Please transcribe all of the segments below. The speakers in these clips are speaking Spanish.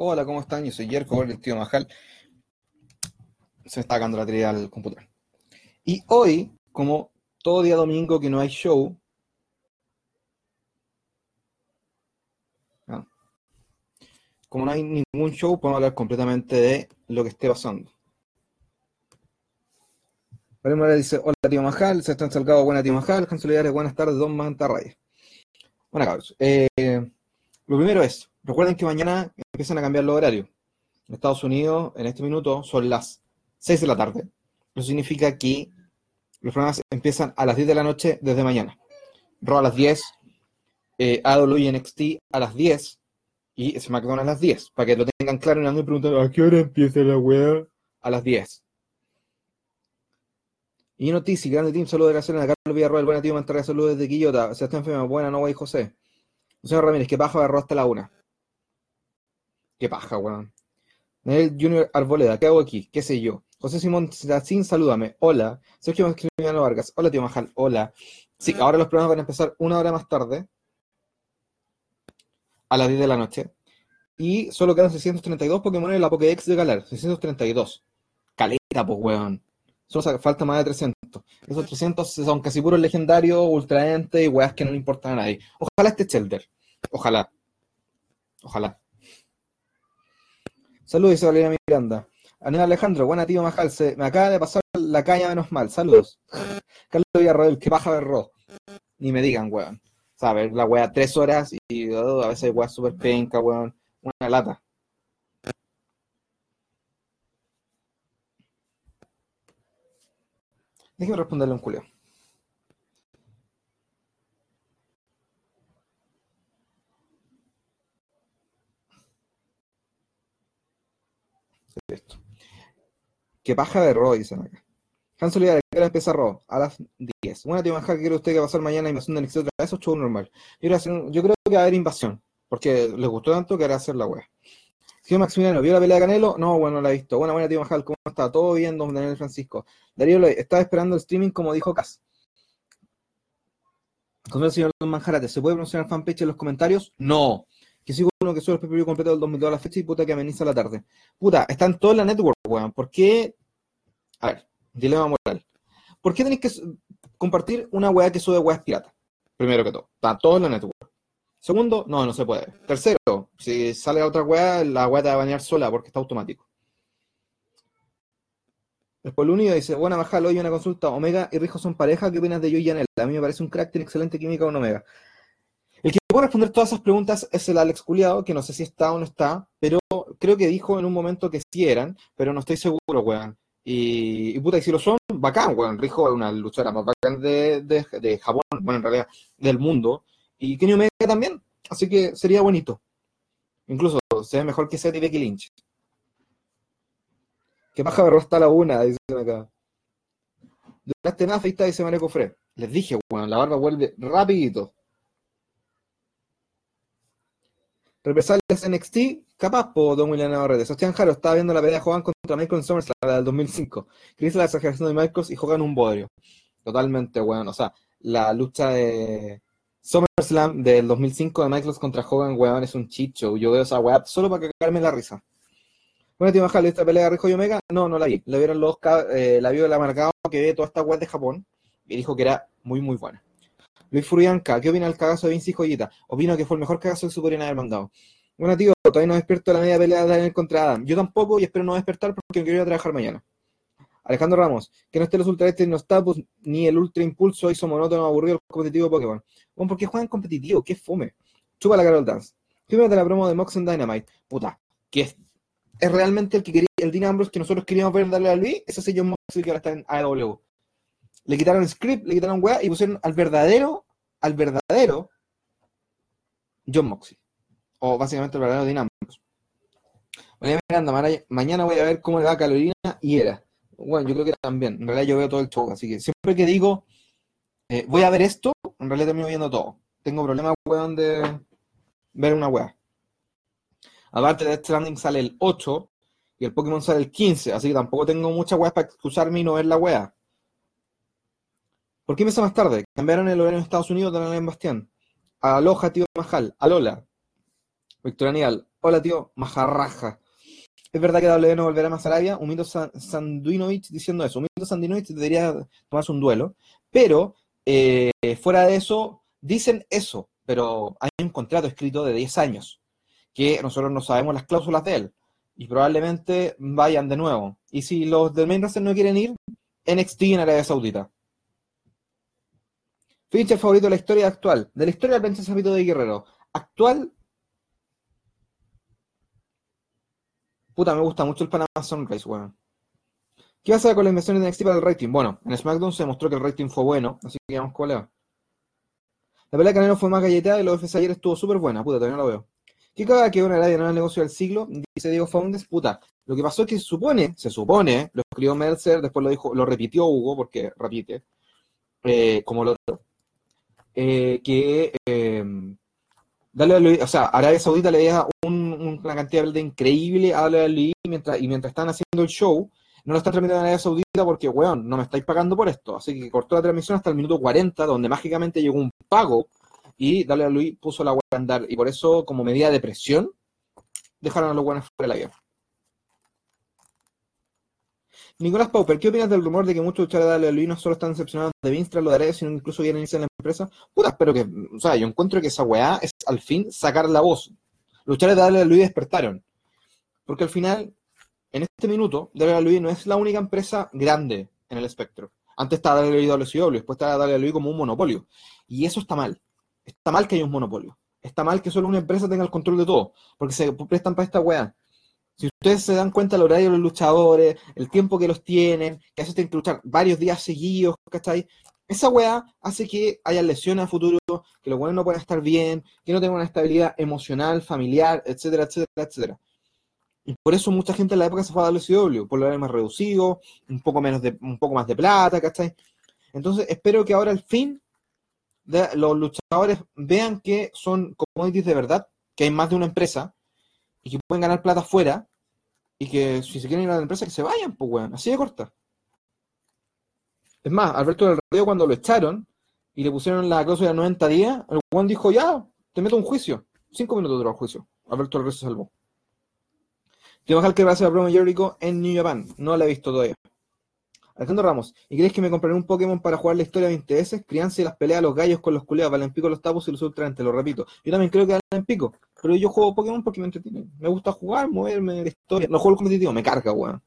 Hola, ¿cómo están? Yo soy Jerko, el tío Majal. Se me está cagando la tarea al computador. Y hoy, como todo día domingo que no hay show, ah, como no hay ningún show, podemos hablar completamente de lo que esté pasando. María dice, hola tío Majal, se están salgado, buena tío Majal, Solidares, buenas tardes, don Mantarraya. Bueno, cabros, eh, lo primero es, recuerden que mañana empiezan a cambiar los horarios. En Estados Unidos, en este minuto, son las 6 de la tarde. Eso significa que los programas empiezan a las 10 de la noche desde mañana. Raw a las 10, eh, AW y NXT a las 10 y SmackDown a las 10. Para que lo tengan claro y no me preguntan, ¿a qué hora empieza la web? A las 10. Y noticia, grande team, saludos de la zona, Carlos Villarroel, buena tío, Mantarra, saludos desde Quillota, Sebastián Fema, buena, no, güey, José. Señor Ramírez, que paja de hasta la una. Qué paja, weón. Daniel Junior Arboleda, ¿qué hago aquí? ¿Qué sé yo? José Simón sin salúdame. Hola. Sergio Maximiliano Vargas. Hola, tío Majal. Hola. Sí, ahora los programas van a empezar una hora más tarde. A las 10 de la noche. Y solo quedan 632 Pokémon en la Pokédex de Galar. 632. Caleta, pues, weón. Solo falta más de 300. Esos 300 son casi puros legendarios, ultraente y weas que no le importan a nadie. Ojalá este Shelter. Ojalá. Ojalá. Saludos, Valeria Miranda. Aníbal Alejandro, buena tío Majal, se me acaba de pasar la caña menos mal. Saludos. Carlos Villarroel, que baja de ro. Ni me digan, weón. ¿Sabes? La wea tres horas y oh, a veces wea súper penca, weón. Una lata. Déjeme responderle un culio. Esto. ¿Qué paja de Ro? Dicen acá. Han Solidaridad, ¿qué hora empieza Ro? A las 10. Buena tío Maja, ¿qué cree usted que pasar mañana? Invasión de NXT otra vez o show normal? Yo, yo creo que va a haber invasión. Porque les gustó tanto que hará hacer la wea. Tío Maximiliano, ¿vio la pelea de Canelo? No, bueno, no la he visto. Buena, buena, tío Majal, ¿cómo está? ¿Todo bien, don Daniel Francisco? Darío, estaba esperando el streaming como dijo Cas. Con el señor Don Manjarate, ¿se puede pronunciar fanpage en los comentarios? No. Que sube el PPV completo del 2002 a la fecha y puta que ameniza la tarde. Puta, están todos en la network, weón. ¿Por qué? A ver, dilema moral. ¿Por qué tenéis que compartir una weá que sube weas pirata? Primero que todo. Está todo en la network. Segundo, no, no se puede. Tercero, si sale otra weá, la weá te va a bañar sola porque está automático. El Polunio dice, buena Majal, hoy una consulta, Omega y Rijo son pareja, ¿qué opinas de yo y Yanel? A mí me parece un crack, tiene excelente química con Omega. El que puede responder todas esas preguntas es el Alex Culiado, que no sé si está o no está, pero creo que dijo en un momento que sí eran, pero no estoy seguro, weón. Y, puta, y si lo son, bacán, weón. Rijo es una luchadora más bacán de, de, de Japón, bueno, en realidad, del mundo. Y Kenny Omega también. Así que sería bonito. Incluso se ve mejor que Seth y Becky Lynch. Que paja me rosta la una, dicen acá. Duraste nada, dice Mario. Les dije, bueno, la barba vuelve rapidito. Represalias NXT, capaz, po, Don William Navarrete. Sebastián Jaro estaba viendo la pelea de Hogan contra Michael Summers, la del 2005. Chris la exageración de Michaels y Hogan un bodrio. Totalmente, bueno. O sea, la lucha de SummerSlam del 2005 de Michaels contra Hogan, weón, es un chicho. Yo veo esa weá solo para cagarme la risa. Bueno, tío Majal, ¿esta pelea de Rijo y Omega? No, no la vi. La vieron los, eh, la vio el amargado que ve toda esta web de Japón y dijo que era muy, muy buena. Luis Furianca, ¿qué opina del cagazo de Vinci Joyita? Opino que fue el mejor cagazo que se podrían haber mandado. Bueno, tío, todavía no despierto la media pelea de Daniel contra Adam. Yo tampoco y espero no despertar porque quiero ir a trabajar mañana. Alejandro Ramos, que no esté los Ultra Este, no está, pues, ni el Ultra Impulso hizo monótono, aburrido el competitivo Pokémon. Bueno, ¿por qué juegan competitivo? ¿Qué fome? Chupa la Carol Dance. ¿Qué de la promo de Mox and Dynamite? Puta, que es, es realmente el que quería, el Dean que nosotros queríamos ver darle a Luis, ese sello Moxley que ahora está en AEW. Le quitaron script, le quitaron weá y pusieron al verdadero, al verdadero John Moxley. O básicamente el verdadero. Miranda, mañana voy a ver cómo le va a Carolina y era. Bueno, yo creo que también. En realidad yo veo todo el show, así que siempre que digo eh, voy a ver esto, en realidad termino viendo todo. Tengo problemas, weón, de ver una weá. Aparte de Stranding sale el 8 y el Pokémon sale el 15, así que tampoco tengo mucha weá para excusarme y no ver la weá. ¿Por qué me hace más tarde? Cambiaron el horario en Estados Unidos de en Bastián. Aloha, tío Majal. Alola. Victorianial. Hola, tío, majarraja. Es verdad que W no volverá más a Arabia. Humito Sanduinovich diciendo eso. Humito Sanduinovich debería tomarse un duelo. Pero, eh, fuera de eso, dicen eso. Pero hay un contrato escrito de 10 años. Que nosotros no sabemos las cláusulas de él. Y probablemente vayan de nuevo. Y si los del main no quieren ir, NXT en Arabia Saudita. Finisher favorito de la historia actual. De la historia del pensamiento de Guerrero. Actual. Puta, me gusta mucho el Panama Sunrise, weón. ¿Qué pasa con la inversión de NXT para el rating? Bueno, en SmackDown se demostró que el rating fue bueno, así que vamos con La pelea de Canelo fue más galletada y la UFC ayer estuvo súper buena, puta, todavía no lo veo. ¿Qué caga que una radio no es el negocio del siglo? Dice Diego Foundes, puta. Lo que pasó es que se supone, se supone, lo escribió Mercer, después lo dijo, lo repitió Hugo, porque repite, eh, como lo eh, que eh, dale o sea, Arabia Saudita le deja una cantidad de increíble a WWE mientras, y mientras están haciendo el show, no lo están transmitiendo en Arabia Saudita porque, weón, no me estáis pagando por esto. Así que cortó la transmisión hasta el minuto 40, donde mágicamente llegó un pago y Dale a Luis puso la web a andar. Y por eso, como medida de presión, dejaron a los buenos fuera de la. Nicolás Pauper, ¿qué opinas del rumor de que muchos luchadores de WWE no solo están decepcionados de Vince lo de sino incluso quieren irse la empresa? Puta, espero que, o sea, yo encuentro que esa weá es al fin sacar la voz. Los luchadores de WWE despertaron. Porque al final, en este minuto, WWE no es la única empresa grande en el espectro. Antes estaba WWE WCW, después estaba WWE como un monopolio. Y eso está mal. Está mal que haya un monopolio. Está mal que solo una empresa tenga el control de todo. Porque se prestan para esta weá. Si ustedes se dan cuenta del horario de los luchadores, el tiempo que los tienen, que a veces tienen que luchar varios días seguidos, ¿cachai? Esa weá hace que haya lesiones a futuro, que los buenos no puedan estar bien, que no tengan una estabilidad emocional, familiar, etcétera, etcétera, etcétera. Y por eso mucha gente en la época se fue a WCW, por lo menos más reducido, un poco, menos de, un poco más de plata, ¿cachai? Entonces espero que ahora al fin los luchadores vean que son commodities de verdad, que hay más de una empresa, y que pueden ganar plata afuera, y que si se quieren ir a la empresa, que se vayan, pues, weón, así de corta. Es más, Alberto del Río, cuando lo echaron y le pusieron la cláusula de 90 días, el weón dijo, ya, te meto un juicio. Cinco minutos duró el juicio. Alberto del Río se salvó. Tengo que va a hacer a promo Jericho en New Japan. No la he visto todavía. Alejandro Ramos, ¿y crees que me compraré un Pokémon para jugar la historia 20 veces? Crianza y las peleas, los gallos con los culeados, valen pico los tapos y los ultraentes, lo repito. Yo también creo que valen pico, pero yo juego Pokémon porque me entretiene. Me gusta jugar, moverme, la historia. No juego el competitivo, me carga, weón.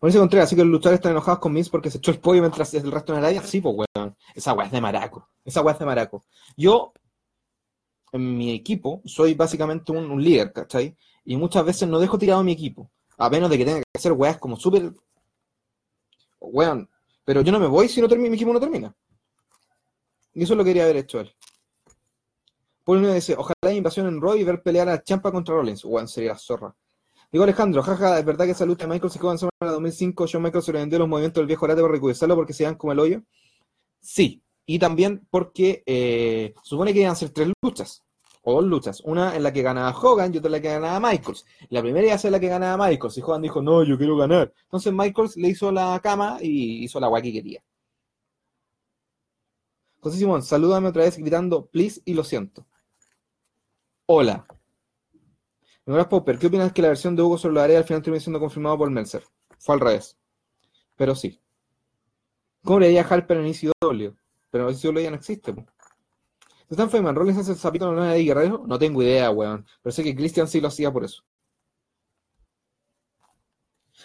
Mauricio Contreras, así que los luchadores están enojados con Miz porque se echó el pollo mientras el resto en el área. Sí, pues, weón. Esa weá es de maraco. Esa weá es de maraco. Yo, en mi equipo, soy básicamente un, un líder, ¿cachai? Y muchas veces no dejo tirado a mi equipo. A menos de que tenga que hacer weas como súper. Weón. Pero yo no me voy si no termina, mi equipo no termina. Y eso lo quería haber hecho él. Por uno dice, ojalá haya invasión en Roy y ver pelear a Champa contra Rollins. Weón, sería la zorra. Digo Alejandro, jaja, es verdad que esa lucha de Michael se jugó en semana 2005, John Michael sobrevendió los movimientos del viejo Arate por recursarlo porque se dan como el hoyo. Sí, y también porque eh, supone que iban a ser tres luchas o dos luchas. Una en la que ganaba Hogan y otra en la que ganaba Michaels. La primera iba a ser la que ganaba Michaels y Hogan dijo, no, yo quiero ganar. Entonces Michaels le hizo la cama y hizo la guay que quería. José Simón, salúdame otra vez gritando, please, y lo siento. Hola. Nicolás Popper, ¿qué opinas que la versión de Hugo sobre la área al final terminó siendo confirmado por Melzer? Fue al revés. Pero sí. ¿Cómo le diría Harper en ICW? Pero ICW ya no existe. ¿Están Feynman Rollins hace el zapito en la de Guerrero? No tengo idea, weón. Pero sé que Christian sí lo hacía por eso.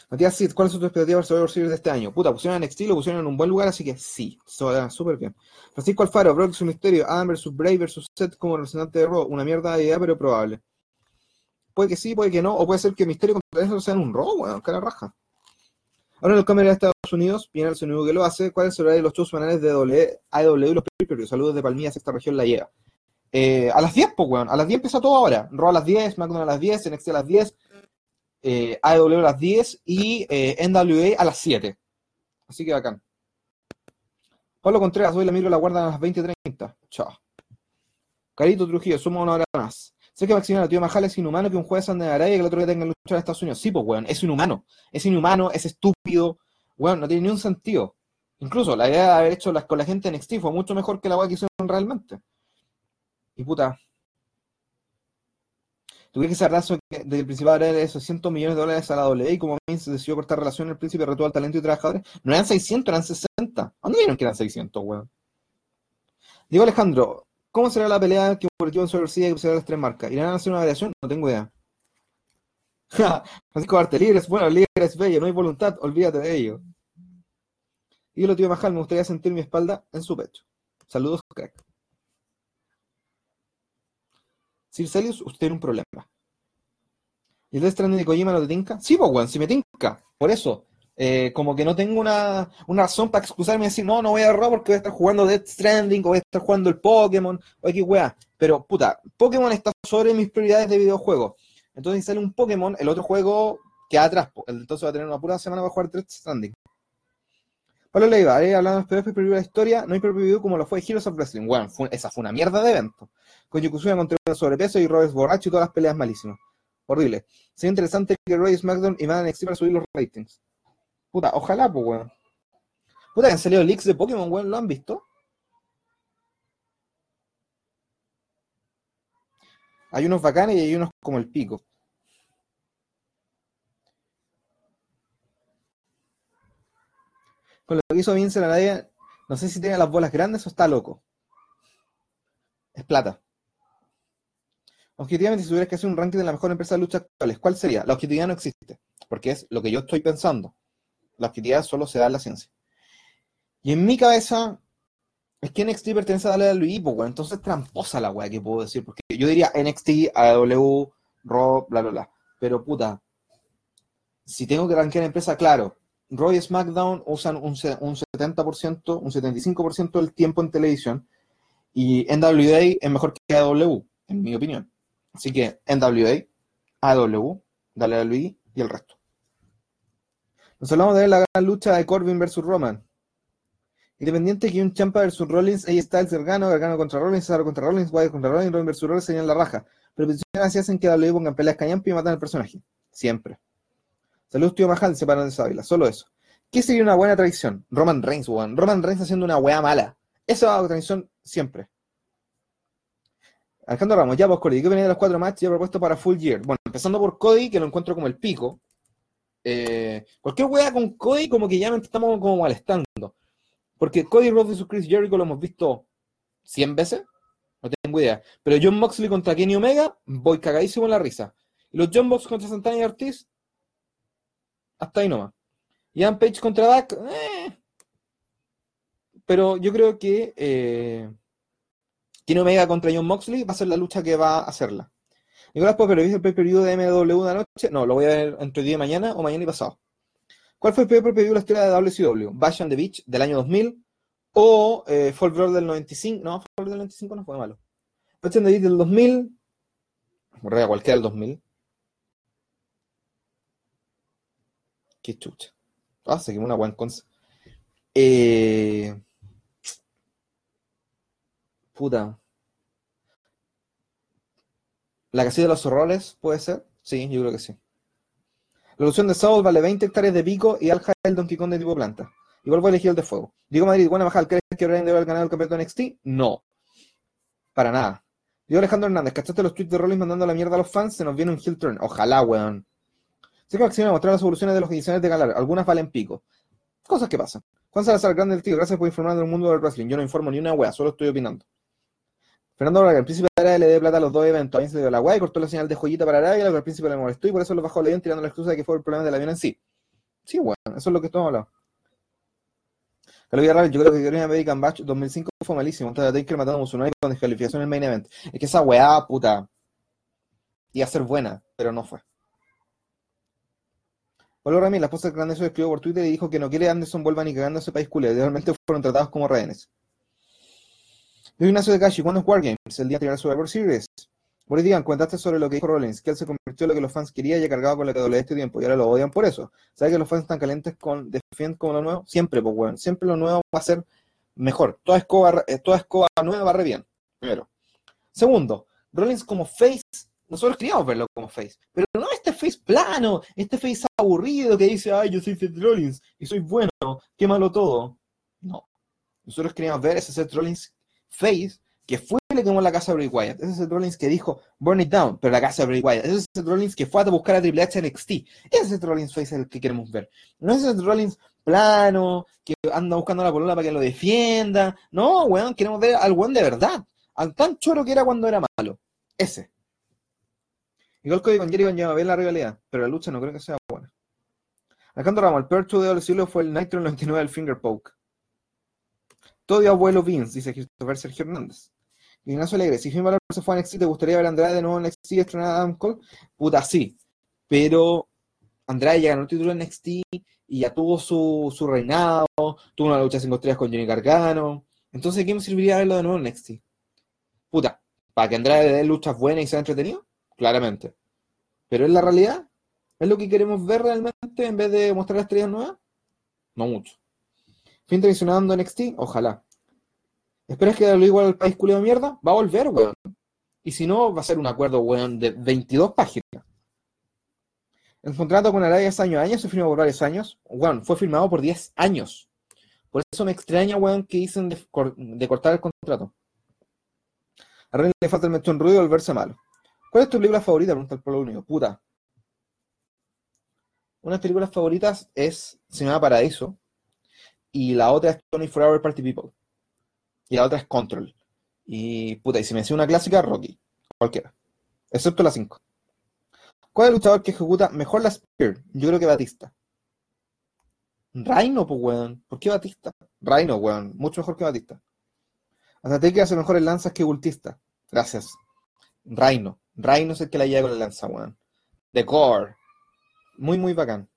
Matías Sid, ¿cuáles son tus expectativas sobre Survivor Series de este año? Puta, pusieron en NXT, lo pusieron en un buen lugar, así que sí, súper bien. Francisco Alfaro, Brock es un misterio, Adam vs Brave vs Seth como representante de Raw, una mierda de idea, pero probable. Puede que sí, puede que no, o puede ser que Misterio contra eso sea en un Raw, weón, cara raja. Ahora en el cámara de Estados Unidos, viene el sonido que lo hace. ¿Cuál es el horario de los shows semanales de AEW y los pay Saludos de Palmilla, sexta región la lleva. Eh, a las 10, pues, weón. A las 10 empieza todo ahora. Raw a las 10, McDonald's a las 10, NXT a las 10, eh, AEW a las 10 y eh, NWA a las 7. Así que bacán. Pablo Contreras, hoy la micro la guardan a las 20.30. Chao. Carito Trujillo, suma una hora más. Sé que Maximiliano Tío Majal es inhumano que un juez ande de Arabia y que el otro día tenga que luchar en Estados Unidos. Sí, pues, weón, es inhumano. Es inhumano, es estúpido. Weón, no tiene ni un sentido. Incluso la idea de haber hecho las con la gente en NXT fue mucho mejor que la weá que hicieron realmente. Y puta. ¿Tú crees que ese razo del principal era esos 100 millones de dólares a la W y como Vince decidió cortar relación el príncipe retó al talento y trabajadores? No eran 600, eran 60. ¿Dónde vieron que eran 600, weón? Digo Alejandro, ¿cómo será la pelea que ocurrió en Super y será las tres marcas? ¿Irán a hacer una variación? No tengo idea. Francisco Arte, libre es bueno, libre es bello, no hay voluntad, olvídate de ello. Y lo tío Majal, me gustaría sentir mi espalda en su pecho. Saludos, crack. Sir Celius, usted tiene un problema. ¿Y el Death Stranding de Kojima no te tinca? Sí, pues, weón, si me tinca. Por eso, eh, como que no tengo una, razón para excusarme y decir, no, no voy a errar porque voy a estar jugando Death Stranding o voy a estar jugando el Pokémon o X weá. Pero, puta, Pokémon está sobre mis prioridades de videojuego. Entonces, si sale un Pokémon, el otro juego queda atrás. Entonces va a tener una pura semana para jugar Death Stranding. Pablo Leiva, eh, hablando de PvP de la historia, no hay PvP como lo fue Heroes of Wrestling. Bueno, esa fue una mierda de evento. Con Yokozuna contra el sobrepeso y Robes borracho y todas las peleas malísimas. Horrible. Sería interesante que Roy SmackDown y Van NXT para subir los ratings. Puta, ojalá, pues, weón. Puta, que han salido leaks de Pokémon, weón, ¿lo han visto? Hay unos bacanes y hay unos como el pico. Con lo que hizo Vince la nadie, no sé si tiene las bolas grandes o está loco. Es plata. Objetivamente, si tuvieras que hacer un ranking de la mejor empresa de lucha actuales, ¿cuál sería? La objetividad no existe, porque es lo que yo estoy pensando. La objetividad solo se da en la ciencia. Y en mi cabeza, es que NXT pertenece a WWE, pues, bueno, entonces tramposa la weá que puedo decir, porque yo diría NXT, AW, Raw, bla, bla, bla. Pero puta, si tengo que rankear empresa, claro, Raw y SmackDown usan un, un 70%, un 75% del tiempo en televisión y NWA es mejor que AW, en mi opinión. Así que NWA, AW, WWE y el resto. Nos hablamos de la gran lucha de Corbin versus Roman. Independiente que un Champa versus Rollins, ahí está el Gargano, Gargano contra Rollins, Cesaro contra Rollins, Wyatt contra Rollins, Rollins versus Rollins serían la raja. Pero peticiones así hacen que WWE pongan peleas cañampi y matan al personaje. Siempre. Saludos, tío Majal, se paran de Sábila. Solo eso. ¿Qué sería una buena tradición? Roman Reigns, weón. Roman Reigns haciendo una weá mala. Esa es la tradición siempre. Alejandro Ramos, ya vos, Cody, ¿qué venía de los cuatro matches ya propuesto para Full Year? Bueno, empezando por Cody, que lo encuentro como el pico. Eh, cualquier weá con Cody, como que ya estamos como molestando. Porque Cody Rhodes vs Chris Jericho lo hemos visto 100 veces. No tengo idea. Pero John Moxley contra Kenny Omega, voy cagadísimo en la risa. Y los John Box contra Santana y Ortiz, hasta ahí nomás. Ian Page contra Dak, eh. pero yo creo que eh, Omega contra John Moxley va a ser la lucha que va a hacerla. Nicolás, pero ¿viste el pay-per-view de MW de anoche? No, lo voy a ver entre día de mañana o mañana y pasado. ¿Cuál fue el primer pay-per-view de la historia de WCW? Bash on the Beach del año 2000 o eh, Fall del 95. No, Fall del 95 no fue malo. Bash on the del 2000. Cualquiera del 2000. Qué chucha. Ah, seguimos una cosa. Eh... Puta. ¿La casilla de los horrores puede ser? Sí, yo creo que sí. La ilusión de Saul vale 20 hectáreas de pico y Alja el Donkey Kong de tipo planta. Igual voy a elegir el de fuego. Digo Madrid, buena bajar, ¿crees que Brian debe haber ganado el campeonato NXT? No. Para nada. Digo Alejandro Hernández, ¿cachaste los tweets de Rollins mandando la mierda a los fans? Se nos viene un heel turn. Ojalá, weón. Sé que Maximiliano mostrar las soluciones de los ediciones de Galar. Algunas valen pico. Cosas que pasan. Juan Salazar, grande el tío. Gracias por informar del mundo del wrestling. Yo no informo ni una wea, solo estoy opinando. Fernando Braga, el príncipe de Arabia le dio plata a los dos eventos. A mí se dio la wea y cortó la señal de joyita para Arabia, lo que al príncipe le molestó y por eso lo bajó el avión tirando la excusa de que fue el problema del avión en sí. Sí, bueno, eso es lo que estamos hablando. Yo creo que Carolina American Batch 2005 fue malísimo. Entonces, Taker matando a Musulmán con descalificación en el main event. Es que esa weá, puta, iba a ser buena, pero no fue. Pablo Ramírez, la esposa de Grande escribió por Twitter y dijo que no quiere Anderson vuelva ni cagando a ese país culé. Realmente fueron tratados como rehenes. Luis Ignacio de Cashi, ¿cuándo es Wargames? El día anterior a Survivor Series. Por digan, comentaste sobre lo que dijo Rollins, que él se convirtió en lo que los fans querían y ha cargado con la doble este tiempo, y ahora lo odian por eso. ¿Sabes que los fans están calientes con Defiant como lo nuevo? Siempre, pues, bueno, siempre lo nuevo va a ser mejor. Toda escoba, eh, toda escoba nueva va re bien, primero. Segundo, Rollins como face nosotros queríamos verlo como face, pero no este face plano, este face aburrido que dice, ay, yo soy Seth Rollins y soy bueno, qué malo todo. No. Nosotros queríamos ver ese Seth Rollins face que fue el le quemó la casa a Bray Wyatt. Ese es el Rollins que dijo, burn it down, pero la casa de Bray Wyatt. Ese es el Rollins que fue a buscar a Triple H en NXT. Ese es el Rollins face el que queremos ver. No es el Rollins plano, que anda buscando la polola para que lo defienda. No, weón, queremos ver al weón de verdad. Al tan choro que era cuando era malo. Ese. Igual que con Jerry con a ver la rivalidad, pero la lucha no creo que sea buena. Alejandro Ramos, el peor show de siglo fue el Nitro 99 del Finger Poke. Todo abuelo Vince, dice Christopher Sergio Hernández. Ignacio Alegre, si Finn Balor se fue a NXT, ¿te gustaría ver a Andrade de nuevo en NXT y estrenar a Adam Cole? Puta, sí. Pero Andrade ya ganó el título en NXT y ya tuvo su, su reinado, tuvo una lucha sin estrellas con Johnny Gargano. Entonces, ¿qué me serviría verlo de nuevo en NXT? Puta, ¿para que Andrade dé luchas buenas y sea entretenido? Claramente. Pero en la realidad, ¿es lo que queremos ver realmente en vez de mostrar estrellas nuevas? No mucho. Fin traicionando NXT, ojalá. ¿Esperas que lo igual al país culio de mierda? Va a volver, weón. Y si no, va a ser un acuerdo, weón, de 22 páginas. El contrato con Arabia hace años, años se firmó por varios años. Weón, fue firmado por 10 años. Por eso me extraña, weón, que dicen de, cortar el contrato. A Rey le falta el mechón ruido y volverse malo. ¿Cuál es tu película favorita? Pregunta el pueblo único. Puta. Una de las películas favoritas es Cinema Paraíso. Y la otra es Tony Forever Party People. Y la otra es Control. Y puta, y si me decía una clásica, Rocky. Cualquiera. Excepto la 5. ¿Cuál es el luchador que ejecuta mejor la Spear? Yo creo que Batista. Reino, pues, weón. ¿Por qué Batista? Reino, weón. Mucho mejor que Batista. Hasta te que hace mejores lanzas que Bultista. Gracias. Reino. Reino es el que la lleva con la lanza, weón. The Core. Muy, muy bacán.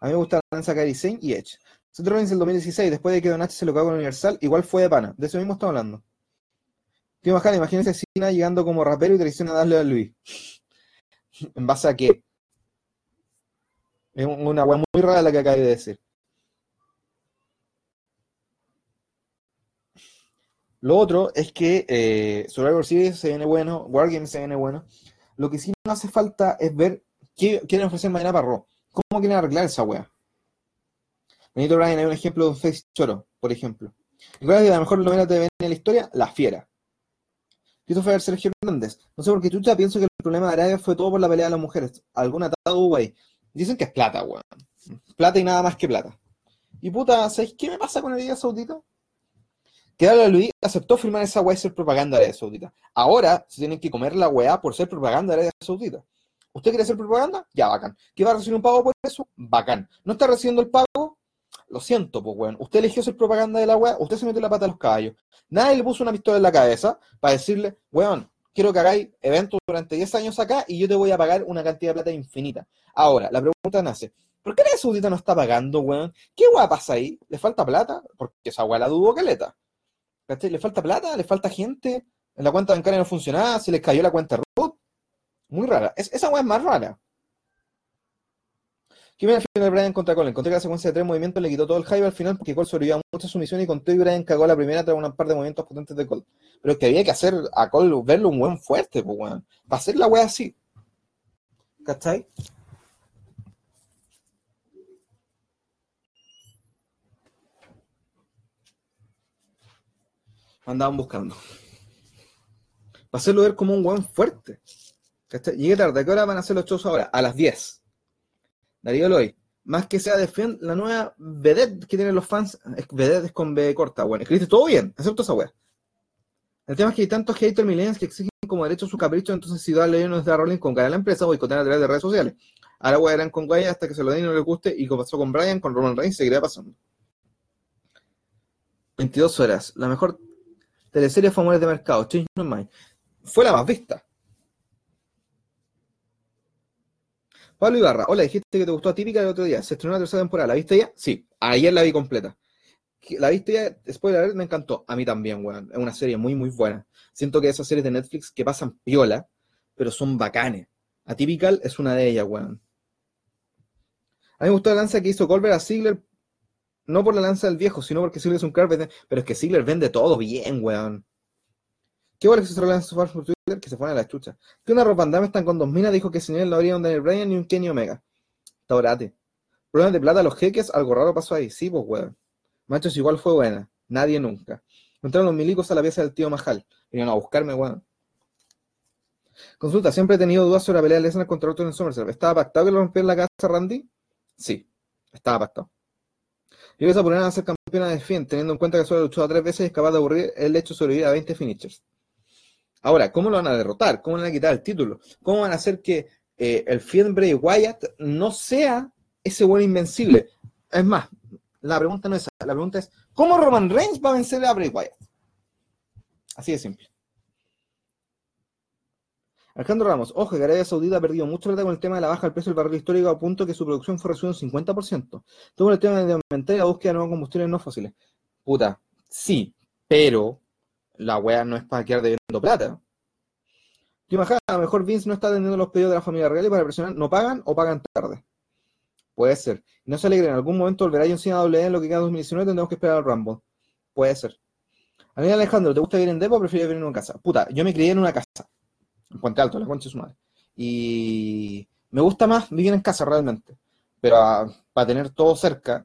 A mí me gusta la lanza Kairi Sane y Edge. Seth Rollins el 2016, después de que Don H se lo cagó con Universal, igual fue de pana. De eso mismo estamos hablando. Tío Majal, imagínense a Cena llegando como rapero y traiciona a darle a Luis. ¿En base a qué? Es una weá muy rara la que acabé de decir. Lo otro es que eh, Survivor Series se viene bueno, Wargames se viene bueno. Lo que sí no hace falta es ver qué quieren ofrecer mañana para Raw. ¿Cómo quieren arreglar esa weá? Benito Ryan hay un ejemplo de un face choro, por ejemplo. ¿Recuerdas que la mejor novela de ven en la historia? La Fiera. Christopher Sergio Hernández. No sé por qué chucha pienso que el problema de Arabia fue todo por la pelea de las mujeres. Algún atado güey. Dicen que es plata, weón. Plata y nada más que plata. Y puta, ¿sabéis qué me pasa con Arabia Saudita? Que ahora Luis aceptó firmar esa weá y ser propaganda de Arabia Saudita. Ahora se tienen que comer la weá por ser propaganda de Arabia Saudita. ¿Usted quiere hacer propaganda? Ya, bacán. ¿Qué va a recibir un pago por eso? Bacán. ¿No está recibiendo el pago? Lo siento, pues, weón. Usted eligió ser propaganda de la weá, usted se metió la pata a los caballos. Nadie le puso una pistola en la cabeza para decirle, weón, quiero que hagáis eventos durante 10 años acá y yo te voy a pagar una cantidad de plata infinita. Ahora, la pregunta nace, ¿por qué la Saudita no está pagando, weón? ¿Qué weá pasa ahí? ¿Le falta plata? Porque esa weá la dudo caleta. ¿Le falta plata? ¿Le falta gente? ¿En la cuenta bancaria no funcionaba? ¿Se les cayó la cuenta root? Muy rara. esa weá es más rara. ¿Qué me final de Brian contra Cole? Encontré que la secuencia de tres movimientos le quitó todo el hype al final porque Cole sobrevivió a mucha sumisión y contó y Brian cagó la primera tras un par de movimientos potentes de Cole. Pero es que había que hacer a Cole verlo un buen fuerte, pues weón. Para hacer la wea así. ¿Cachai? Andaban buscando. Para hacerlo ver como un buen fuerte. Llegué tarde. ¿A qué hora van a hacer los shows ahora? A las 10. Darío Loy, más que sea defiende la nueva vedette que tienen los fans, vedette es con B corta, bueno, escribiste todo bien, excepto esa wea. El tema es que hay tantos haters millennials que exigen como derecho su capricho, entonces si darle nos da Rolling con cara a la empresa, boicotean a través de redes sociales. Ahora wea eran con Guay hasta que se lo den y no les guste, y como pasó con Brian, con Roman Reigns, seguirá pasando. 22 horas, la mejor teleserie famosa de mercado, Change No Mind. Fue la más vista. Pablo Ibarra, hola, dijiste que te gustó Atípica el otro día. Se estrenó la tercera temporada. ¿La viste ya? Sí, ayer la vi completa. ¿La viste ya? Spoiler, me encantó. A mí también, weón. Es una serie muy, muy buena. Siento que esas series de Netflix que pasan piola, pero son bacanes. Atypical es una de ellas, weón. A mí me gustó la lanza que hizo Colbert a Ziggler, no por la lanza del viejo, sino porque Ziggler es un carpet, pero es que Ziggler vende todo bien, weón. Qué bueno que se Twitter se pone a la chucha. Que una ropa andame están con dos minas, dijo que señor no habría un Daniel Bryan ni un Kenny Omega. Taurate. Problemas de plata, los jeques, algo raro pasó ahí. Sí, pues, weón. Machos igual fue buena. Nadie nunca. Entraron los milicos a la pieza del tío Majal. Vinieron a buscarme, weón. Consulta, siempre he tenido dudas sobre la pelea de Lesnar contra Orton en SummerSlam. ¿Estaba pactado que lo rompiera la casa Randy? Sí, estaba pactado. Y esa poner a ser campeona de Finn, teniendo en cuenta que solo ha luchado tres veces y es capaz de aburrir el hecho de sobrevivir a 20 finishers. Ahora, ¿cómo lo van a derrotar? ¿Cómo van a quitar el título? ¿Cómo van a hacer que eh, el Finn Bray Wyatt no sea ese buen invencible? Es más, la pregunta no es esa. La pregunta es, ¿cómo Roman Reigns va a vencer a Bray Wyatt? Así de simple. Alejandro Ramos, ojo, que Arabia Saudita ha perdido mucho plata con el tema de la baja del precio del barril histórico a punto que su producción fue reducida un 50%. Todo el tema de aumentar la búsqueda de nuevos combustibles no fósiles. Puta, sí, pero la weá no es para quedar debiendo plata. Yo a lo mejor Vince no está atendiendo los pedidos de la familia real y para presionar no pagan o pagan tarde. Puede ser. No se alegre, en algún momento volverá John Cena a W en lo que queda en 2019 tendremos que esperar al Rumble. Puede ser. A mí Alejandro, ¿te gusta vivir en Depo o prefieres vivir en una casa? Puta, yo me crié en una casa en Puente Alto, la concha de su madre. Y me gusta más vivir en casa realmente. Pero para tener todo cerca,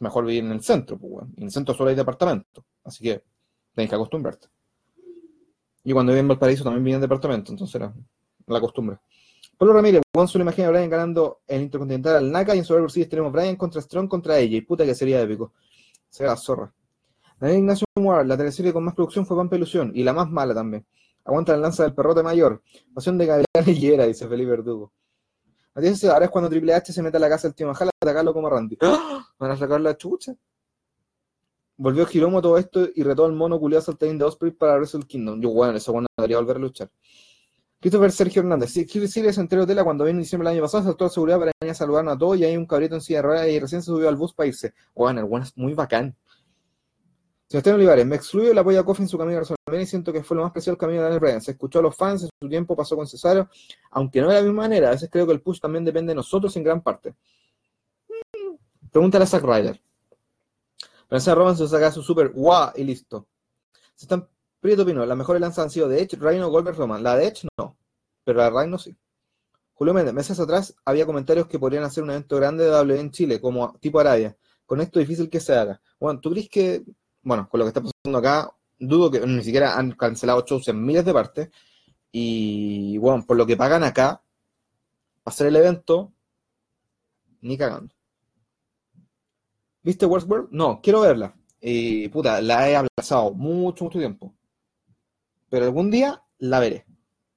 mejor vivir en el centro, pues, En el centro solo hay departamento. Así que tenés que acostumbrarte. Y cuando viví en Valparaíso también vivía en departamento, entonces era la costumbre. Pablo Ramírez, Juan solo imagina a Brian ganando el Intercontinental al NACA y en Survivor Series tenemos Brian contra Strong contra ella. Y puta que sería épico. Sería la zorra. Daniel Ignacio Moore, la teleserie con más producción fue Pampa Ilusión y la más mala también. Aguanta la lanza del perrote mayor. Pasión de Gabriel y dice Felipe Verdugo. Matías ahora es cuando Triple H se mete a la casa del tío Majal a atacarlo como Randy. ¡Ah! ¿Van a sacar la chucha? Volvió Giromo todo esto y retó al mono culiado saltarín de Osprey para Wrestle Kingdom. Yo, bueno, eso bueno debería volver a luchar. Christopher Sergio Hernández. Sí, Chile se enteró de tela cuando vino en diciembre del año pasado, saltó a seguridad para venir a saludarnos a todos y hay un cabrito en silla de ruedas y recién se subió al bus para irse. Bueno, el bueno es muy bacán. Sebastián Olivares, me excluyo el apoyo a Kofi en su camino a WrestleMania y siento que fue lo más preciado el camino de Daniel Bryan. Se escuchó a los fans, en su tiempo pasó con Cesaro, aunque no de la misma manera. A veces creo que el push también depende de nosotros en gran parte. Pregúntale a Zack Ryder. Pensé Roman se saca su super guau y listo. Se están Prieto Pino, las mejores lanzas han sido de Edge, Rhino, Goldberg, Roman. La de Edge no, pero la de Rhino sí. Julio Méndez, meses atrás había comentarios que podrían hacer un evento grande de W en Chile, como tipo Arabia. Con esto difícil que se haga. Bueno, ¿tú crees que bueno, con lo que está pasando acá, dudo que ni siquiera han cancelado shows en miles de partes. Y bueno, por lo que pagan acá, hacer el evento, ni cagando. ¿Viste Westworld? No, quiero verla. Y puta, la he aplazado mucho, mucho tiempo. Pero algún día la veré.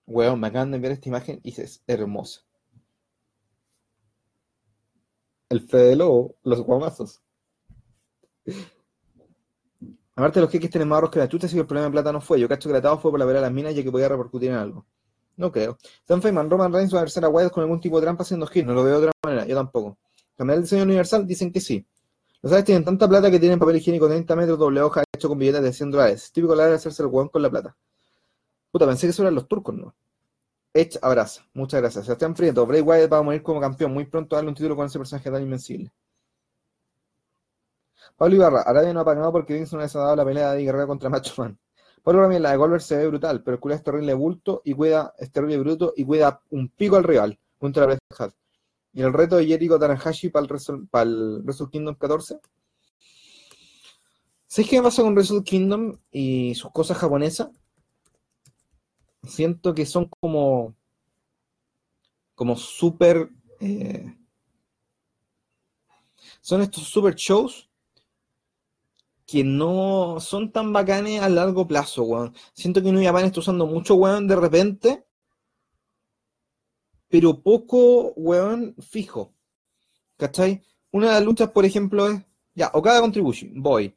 Weón, me acaban de enviar esta imagen y es hermosa. El Fede Lobo, los guamazos. Aparte, los jeques tienen más ahorros que la chucha, así que el problema de plata no fue. Yo cacho que atado fue por la pelea de las minas ya que podía repercutir en algo. No creo. Sam Feynman, Roman Reigns va a vencer a con algún tipo de trampa haciendo hit. No lo veo de otra manera. Yo tampoco. Cambiar el diseño universal dicen que sí. Los aves tienen tanta plata que tienen papel higiénico de 30 metros doble hoja hecho con billetes de 100 dólares. Es típico de hacerse el hueón con la plata. Puta, pensé que eso eran los turcos, ¿no? Edge abraza. Muchas gracias. Sebastián Frieto. Bray Wyatt va a morir como campeón. Muy pronto darle un título con ese personaje tan invencible. Pablo Ibarra, Arabia no ha pagado porque Vince no ha dado la pelea de guerrera contra Macho Man. Pablo Ramírez, la de Goldberg se ve brutal, pero el culo es terrible bulto y cuida, es terrible bruto y cuida un pico al rival contra la Bret Y el reto de Jericho Tanahashi para el, Wrestle, para el Wrestle Kingdom 14. ¿Sabes qué me pasa con Wrestle Kingdom y sus cosas japonesas? Siento que son como como súper eh, son estos super shows que no son tan bacanes a largo plazo, weón. Siento que New Japan está usando mucho, weón, de repente, pero poco, weón, fijo. ¿Cachai? Una de las luchas, por ejemplo, es, ya, Okada Contribution, voy.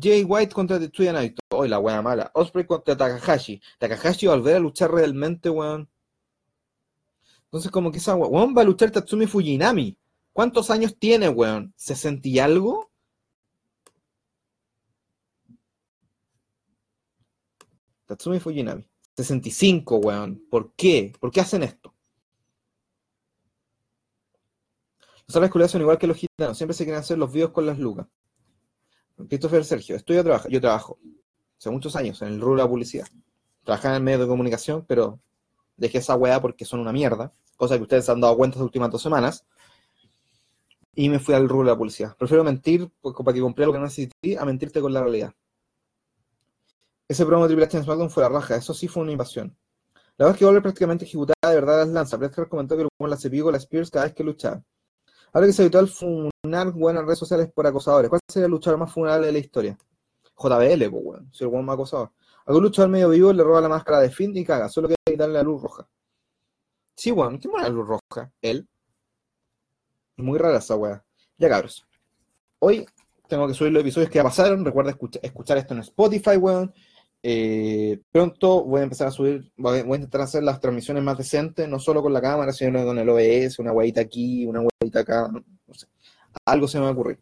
Jay White contra Tetsuya Naito, hoy la weá mala. Osprey contra Takahashi. Takahashi va a volver a luchar realmente, weón. Entonces, como que esa weón va a luchar Tatsumi Fujinami. ¿Cuántos años tiene, weón? ¿60 y algo? Tatsumi Fujinami. 65, weón. ¿Por qué? ¿Por qué hacen esto? Los árabes culiados son igual que los gitanos. Siempre se quieren hacer los videos con las lucas. Christopher Sergio. Estudio trabajo. Yo trabajo. Hace muchos años en el rubro de la publicidad. Trabajaba en el medio de comunicación, pero dejé esa weá porque son una mierda. Cosa que ustedes se han dado cuenta estas últimas dos semanas. y me fui al rubro de la policía. Prefiero mentir pues, para que compré lo que no necesité a mentirte con la realidad. Ese promo de Triple H en SmackDown fue la raja, eso sí fue una invasión. La verdad es que Waller prácticamente ejecutaba de verdad las lanzas. Prescott comentó que como la cepilló con la Spears cada vez que luchaba. Ahora que se habitual funar buenas redes sociales por acosadores. ¿Cuál sería el luchador más funable de la historia? JBL, pues, weón. Si el weón más acosador. Algún luchador medio vivo le roba la máscara de Finn y caga. Solo que darle la luz roja. Sí, weón. ¿Quién pone la luz roja? Él. Es muy rara esa weá. Ya, cabros. Hoy tengo que subir los episodios que ya pasaron. Recuerda escuchar esto en Spotify, weón. Eh, pronto voy a empezar a subir, voy a, intentar hacer las transmisiones más decentes, no solo con la cámara, sino con el OBS, una huevita aquí, una huevita acá, no sé. Algo se me va a ocurrir.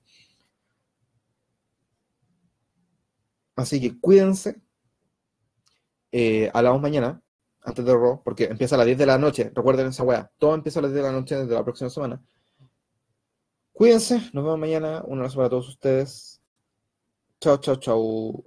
Así que cuídense. Eh, hablamos mañana, antes de Raw, porque empieza a las 10 de la noche. Recuerden esa weá. Todo empieza a las 10 de la noche desde la próxima semana. Cuídense, nos vemos mañana. Un abrazo para todos ustedes. Chao, chao, chao.